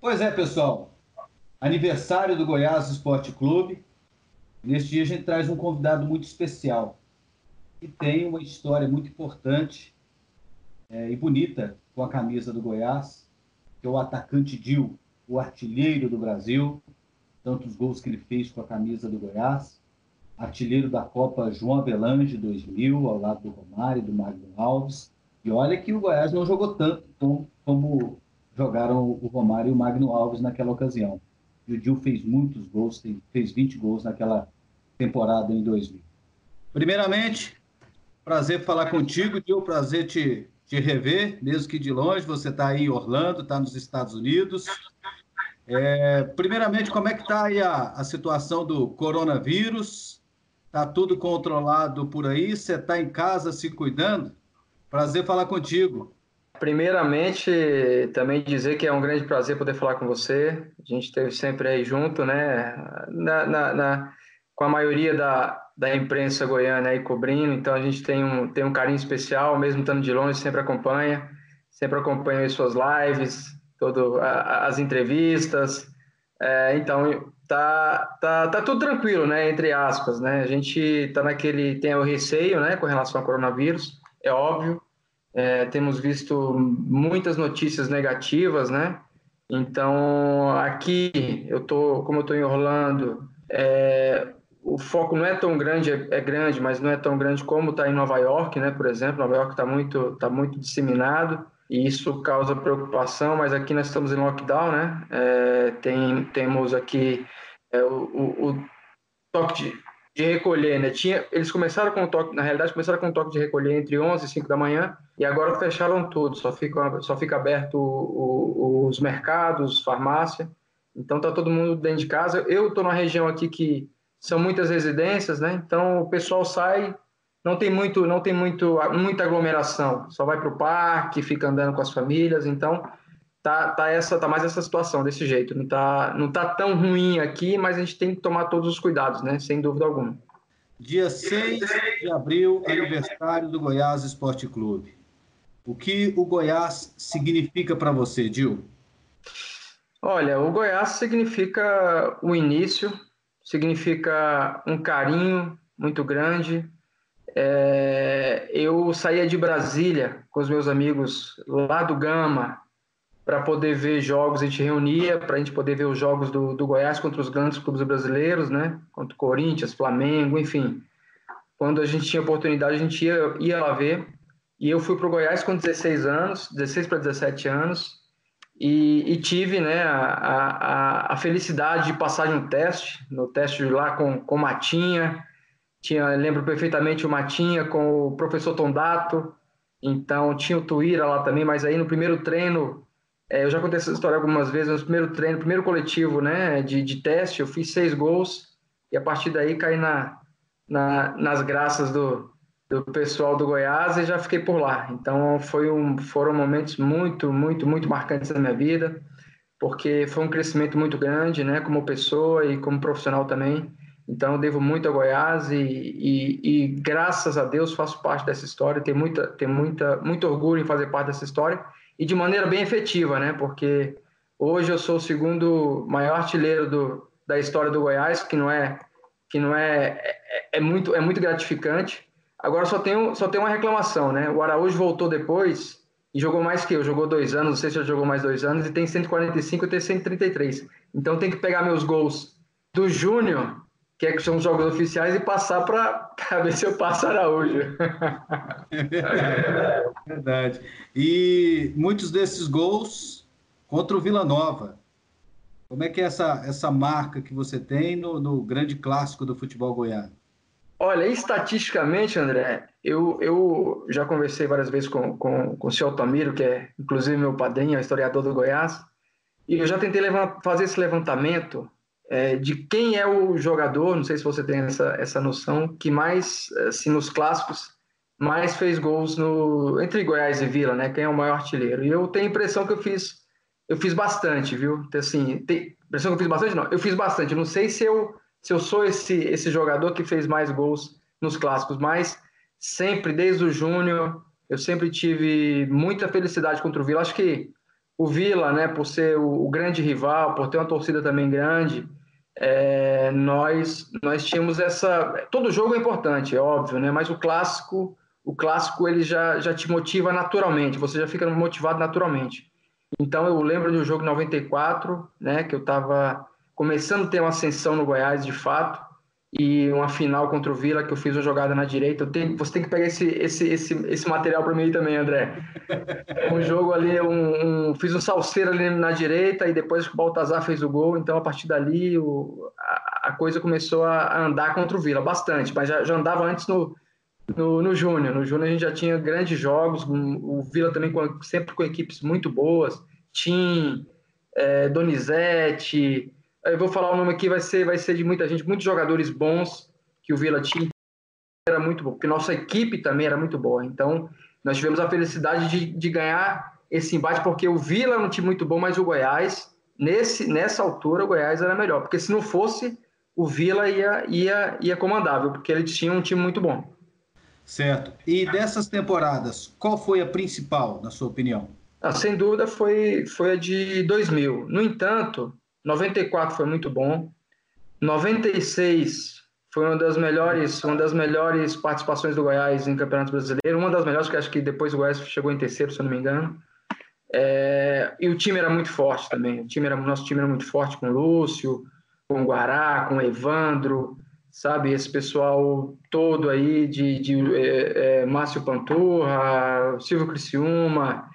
Pois é, pessoal. Aniversário do Goiás Esporte Clube. Neste dia a gente traz um convidado muito especial que tem uma história muito importante é, e bonita com a camisa do Goiás, que é o atacante Dil, o artilheiro do Brasil, tantos gols que ele fez com a camisa do Goiás, artilheiro da Copa João Avelange 2000, ao lado do Romário do Magno Alves. E olha que o Goiás não jogou tanto como jogaram o Romário e o Magno Alves naquela ocasião. E o Dil fez muitos gols, fez 20 gols naquela temporada em 2000. Primeiramente, prazer falar contigo, Dil, prazer te, te rever, mesmo que de longe, você está aí em Orlando, está nos Estados Unidos. É, primeiramente, como é que está aí a, a situação do coronavírus? Está tudo controlado por aí? Você está em casa se cuidando? Prazer falar contigo. Primeiramente, também dizer que é um grande prazer poder falar com você. A gente esteve sempre aí junto, né? Na, na, na, com a maioria da, da imprensa goiana aí cobrindo, então a gente tem um, tem um carinho especial, mesmo estando de longe, sempre acompanha, sempre acompanha as suas lives, todo, a, as entrevistas. É, então, tá, tá, tá tudo tranquilo, né? Entre aspas, né? A gente tá naquele, tem o receio, né? Com relação ao coronavírus, é óbvio, é, temos visto muitas notícias negativas, né? Então, aqui, eu tô, como eu estou em Orlando, é, o foco não é tão grande, é, é grande, mas não é tão grande como está em Nova York, né? Por exemplo, Nova York está muito, tá muito disseminado e isso causa preocupação, mas aqui nós estamos em lockdown, né? É, tem, temos aqui é, o, o, o toque de, de recolher, né? Tinha, eles começaram com o toque, na realidade, começaram com o toque de recolher entre 11 e 5 da manhã e agora fecharam tudo, só fica, só fica aberto o, o, os mercados, farmácia. Então tá todo mundo dentro de casa. Eu estou numa região aqui que são muitas residências, né? Então o pessoal sai, não tem muito, não tem muito, muita aglomeração. Só vai para o parque, fica andando com as famílias. Então tá, tá essa, tá mais essa situação desse jeito. Não tá, não tá tão ruim aqui, mas a gente tem que tomar todos os cuidados, né? Sem dúvida alguma. Dia 6 de abril, aniversário do Goiás Esporte Clube. O que o Goiás significa para você, Dil? Olha, o Goiás significa o início, significa um carinho muito grande. É, eu saía de Brasília com os meus amigos lá do Gama, para poder ver jogos, a gente reunia para a gente poder ver os jogos do, do Goiás contra os grandes clubes brasileiros, né? Contra o Corinthians, Flamengo, enfim. Quando a gente tinha oportunidade, a gente ia, ia lá ver. E eu fui para o Goiás com 16 anos, 16 para 17 anos, e, e tive né, a, a, a, felicidade de passar em um teste, no teste lá com, com Matinha, tinha, lembro perfeitamente o Matinha com o professor Tondato, então tinha o Tuíra lá também, mas aí no primeiro treino é, eu já contei essa história algumas vezes, no primeiro treino, primeiro coletivo né, de, de teste, eu fiz seis gols e a partir daí caí na, na, nas graças do, do pessoal do Goiás e já fiquei por lá. Então foi um, foram momentos muito, muito, muito marcantes na minha vida, porque foi um crescimento muito grande, né, como pessoa e como profissional também. Então eu devo muito a Goiás e, e, e graças a Deus faço parte dessa história. Tenho muita, tenho muita, muito orgulho em fazer parte dessa história e de maneira bem efetiva, né? Porque hoje eu sou o segundo maior artilheiro do, da história do Goiás, que não é que não é, é, é muito é muito gratificante. Agora só tem só tem uma reclamação, né? O Araújo voltou depois e jogou mais que eu, jogou dois anos, não sei se jogou mais dois anos, e tem 145 e tem 133. Então tem que pegar meus gols do Júnior que, é que são os jogos oficiais, e passar para ver se eu passo Araújo. É verdade. E muitos desses gols contra o Vila Nova. Como é que é essa, essa marca que você tem no, no grande clássico do futebol goiano? Olha, estatisticamente, André, eu, eu já conversei várias vezes com, com, com o senhor Altamiro, que é inclusive meu padrinho, é historiador do Goiás, e eu já tentei fazer esse levantamento é, de quem é o jogador, não sei se você tem essa, essa noção, que mais, assim, nos clássicos, mais fez gols no, entre Goiás e Vila, né? Quem é o maior artilheiro. E eu tenho a impressão que eu fiz, eu fiz bastante, viu? Assim, tem impressão que eu fiz bastante? Não, eu fiz bastante. não sei se eu, se eu sou esse, esse jogador que fez mais gols nos clássicos, mas sempre, desde o Júnior, eu sempre tive muita felicidade contra o Vila. Acho que o Vila, né, por ser o, o grande rival, por ter uma torcida também grande, é, nós nós tínhamos essa. Todo jogo é importante, é óbvio, né? Mas o clássico, o clássico ele já, já te motiva naturalmente. Você já fica motivado naturalmente. Então eu lembro do jogo 94, né? Que eu estava começando a ter uma ascensão no Goiás, de fato e uma final contra o Vila que eu fiz uma jogada na direita. Tenho, você tem que pegar esse, esse, esse, esse material para mim também, André. Um jogo ali, um, um, fiz um salseiro ali na direita e depois o Baltazar fez o gol, então a partir dali o, a, a, coisa começou a andar contra o Vila bastante, mas já, já andava antes no, no, no Júnior. No Júnior a gente já tinha grandes jogos, o Vila também com, sempre com equipes muito boas, Tim, é, Donizete eu vou falar o nome aqui, vai ser, vai ser de muita gente, muitos jogadores bons que o Vila tinha. Era muito bom, porque nossa equipe também era muito boa. Então, nós tivemos a felicidade de, de ganhar esse embate, porque o Vila era um time muito bom, mas o Goiás, nesse, nessa altura, o Goiás era melhor. Porque se não fosse, o Vila ia, ia, ia comandável, porque ele tinha um time muito bom. Certo. E dessas temporadas, qual foi a principal, na sua opinião? Ah, sem dúvida foi, foi a de 2000. No entanto, 94 foi muito bom. 96 foi uma das melhores, uma das melhores participações do Goiás em Campeonato Brasileiro, uma das melhores que acho que depois o Goiás chegou em terceiro, se eu não me engano. É, e o time era muito forte também. O time era, nosso time era muito forte com o Lúcio, com o Guará, com o Evandro, sabe? Esse pessoal todo aí de, de é, é, Márcio Panturra, Silvio Criciúma,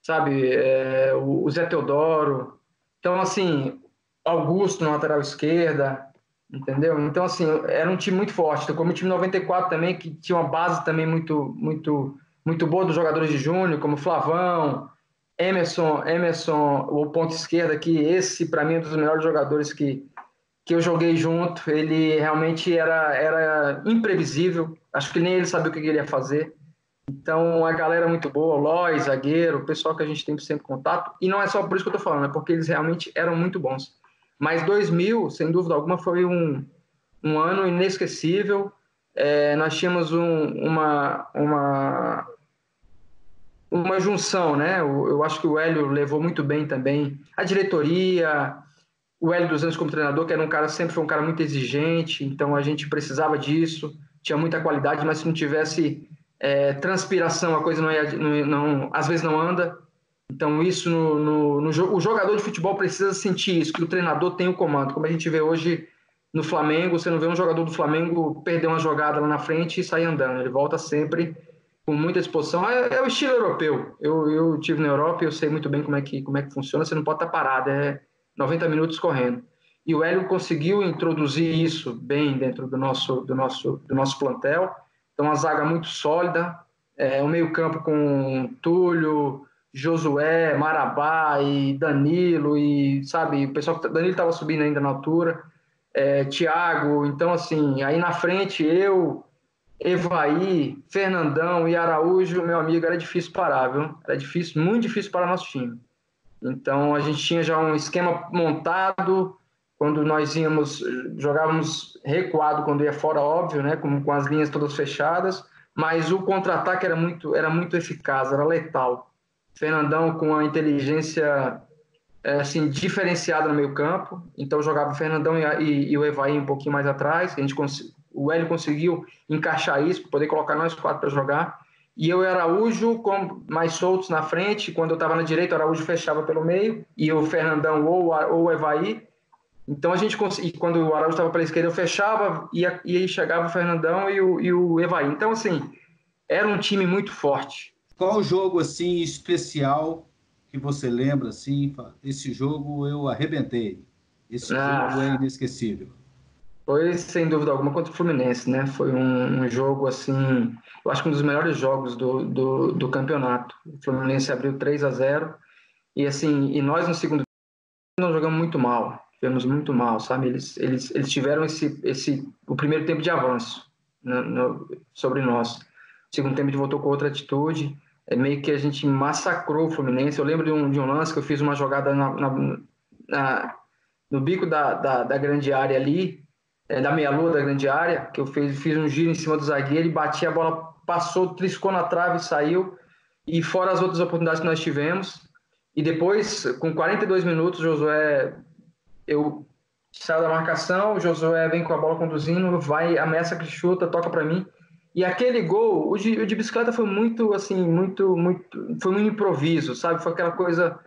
sabe? É, o, o Zé Teodoro. Então, assim, Augusto na lateral esquerda, entendeu? Então, assim, era um time muito forte. Então, como o time 94 também, que tinha uma base também muito, muito, muito boa dos jogadores de júnior, como Flavão, Emerson, Emerson, o ponto esquerda, que esse, para mim, é um dos melhores jogadores que, que eu joguei junto. Ele realmente era, era imprevisível. Acho que nem ele sabia o que ele ia fazer. Então, a galera é muito boa, o Lois, zagueiro, o pessoal que a gente tem sempre contato. E não é só por isso que eu tô falando, é porque eles realmente eram muito bons. Mas 2000, sem dúvida alguma, foi um, um ano inesquecível. É, nós tínhamos um, uma, uma, uma junção, né? Eu, eu, acho que o Hélio levou muito bem também. A diretoria, o Hélio dos Anjos como treinador, que era um cara, sempre foi um cara muito exigente, então a gente precisava disso, tinha muita qualidade, mas se não tivesse é, transpiração, a coisa não ia, não, não, às vezes não anda. Então, isso no, no, no, o jogador de futebol precisa sentir isso, que o treinador tem o comando. Como a gente vê hoje no Flamengo, você não vê um jogador do Flamengo perder uma jogada lá na frente e sair andando. Ele volta sempre com muita disposição. É, é o estilo europeu. Eu, eu tive na Europa e eu sei muito bem como é, que, como é que funciona. Você não pode estar parado, é 90 minutos correndo. E o Hélio conseguiu introduzir isso bem dentro do nosso, do nosso, do nosso plantel. Então, uma zaga muito sólida, é, um meio-campo com Túlio, Josué, Marabá e Danilo e sabe, o pessoal Danilo estava subindo ainda na altura, é, Thiago, então assim, aí na frente eu, Evaí, Fernandão e Araújo, meu amigo, era difícil parar, viu? Era difícil, muito difícil para nosso time. Então a gente tinha já um esquema montado quando nós íamos jogávamos recuado quando ia fora, óbvio, né, com, com as linhas todas fechadas, mas o contra-ataque era muito era muito eficaz, era letal. Fernandão com a inteligência é, assim diferenciada no meio campo, então jogava o Fernandão e, e, e, o Evaí um pouquinho mais atrás, a gente o Hélio conseguiu encaixar isso, poder colocar nós quatro para jogar, e eu e Araújo com mais soltos na frente, quando eu estava na direita o Araújo fechava pelo meio, e o Fernandão ou, ou o Evaí, então a gente quando o Araújo estava pela esquerda eu fechava, e, e aí chegava o Fernandão e o, e o Evaí, então assim, era um time muito forte, qual jogo assim especial que você lembra assim? Esse jogo eu arrebentei. Esse ah, jogo é inesquecível. Foi sem dúvida alguma contra o Fluminense, né? Foi um, um jogo assim, eu acho que um dos melhores jogos do, do, do campeonato. O Fluminense abriu 3 a 0 e assim, e nós no segundo nós jogamos muito mal, tivemos muito mal, sabe? Eles, eles, eles tiveram esse, esse o primeiro tempo de avanço no, no, sobre nós. O segundo tempo a gente voltou com outra atitude é meio que a gente massacrou o Fluminense. Eu lembro de um, de um lance que eu fiz uma jogada na, na, na, no bico da, da, da, grande área ali, é, da meia-lua da grande área, que eu fiz, fiz um giro em cima do zagueiro e bati a bola, passou, triscou na trave e saiu. E fora as outras oportunidades que nós tivemos. E depois, com 42 minutos, Josué, eu saio da marcação, Josué vem com a bola conduzindo, vai, ameaça que chuta, toca para mim. E aquele gol, o de, o de, bicicleta foi muito, assim, muito, muito, foi um improviso, sabe? Foi aquela coisa.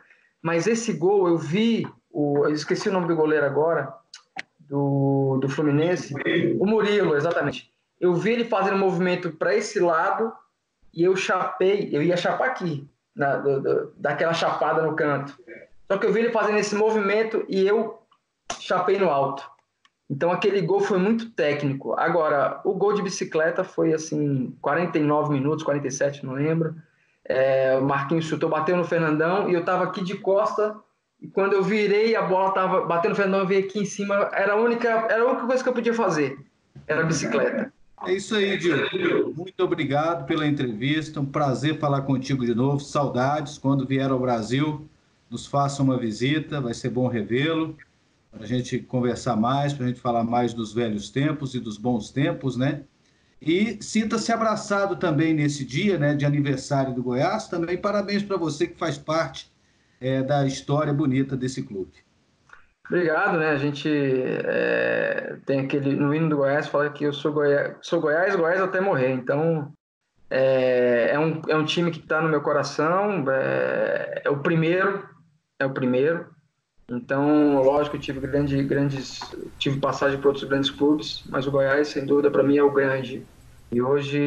Mas esse gol, eu vi, o, eu esqueci o nome do goleiro agora, do, do Fluminense, o Murilo, exatamente. Eu vi ele fazendo um movimento para esse lado e eu chapei, eu ia chapar aqui, na, do, do, daquela chapada no canto. Só que eu vi ele fazendo esse movimento e eu chapei no alto. Então aquele gol foi muito técnico. Agora, o gol de bicicleta foi assim, 49 minutos, 47, não lembro. É, o Marquinhos chutou, bateu no Fernandão e eu estava aqui de costa. E quando eu virei, a bola estava batendo no Fernandão, eu vi aqui em cima. Era a única, era a única coisa que eu podia fazer. Era a bicicleta. É isso aí, Diogo. Muito obrigado pela entrevista. Um prazer falar contigo de novo. Saudades. Quando vier ao Brasil, nos faça uma visita. Vai ser bom revê-lo para a gente conversar mais, para a gente falar mais dos velhos tempos e dos bons tempos, né? E sinta-se abraçado também nesse dia, né, de aniversário do Goiás. Também parabéns para você que faz parte é, da história bonita desse clube. Obrigado, né? A gente é, tem aquele no hino do Goiás fala que eu sou Goiás, sou Goiás, Goiás até morrer. Então é, é um, é um time que está no meu coração. É, é o primeiro, é o primeiro. Então, lógico, eu tive grande, grandes, tive passagem por outros grandes clubes, mas o Goiás, sem dúvida, para mim é o grande. E hoje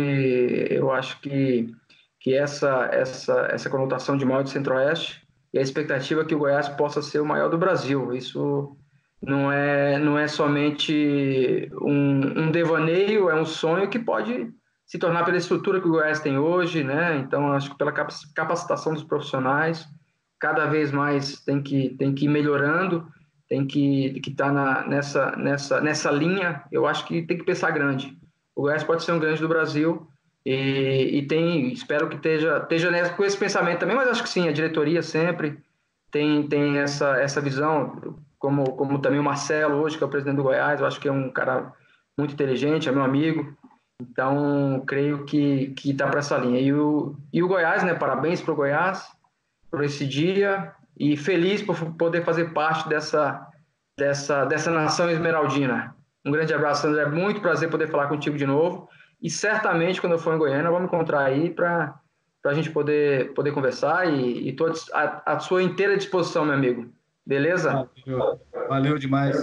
eu acho que, que essa, essa, essa conotação de maior de Centro-Oeste e a expectativa é que o Goiás possa ser o maior do Brasil. Isso não é, não é somente um, um devaneio, é um sonho que pode se tornar pela estrutura que o Goiás tem hoje, né? Então, acho que pela capacitação dos profissionais, cada vez mais tem que, tem que ir melhorando, tem que estar tá nessa, nessa, nessa linha. Eu acho que tem que pensar grande. O Goiás pode ser um grande do Brasil e, e tem, espero que esteja, esteja com esse pensamento também, mas acho que sim, a diretoria sempre tem, tem essa, essa visão, como, como também o Marcelo hoje, que é o presidente do Goiás, eu acho que é um cara muito inteligente, é meu amigo, então creio que está para essa linha. E o, e o Goiás, né, parabéns para o Goiás, por esse dia e feliz por poder fazer parte dessa, dessa, dessa nação esmeraldina. Um grande abraço, André. Muito prazer poder falar contigo de novo. E certamente, quando eu for em Goiânia, vamos encontrar aí para a gente poder, poder conversar. E estou à, sua inteira disposição, meu amigo. Beleza? Valeu, Valeu demais.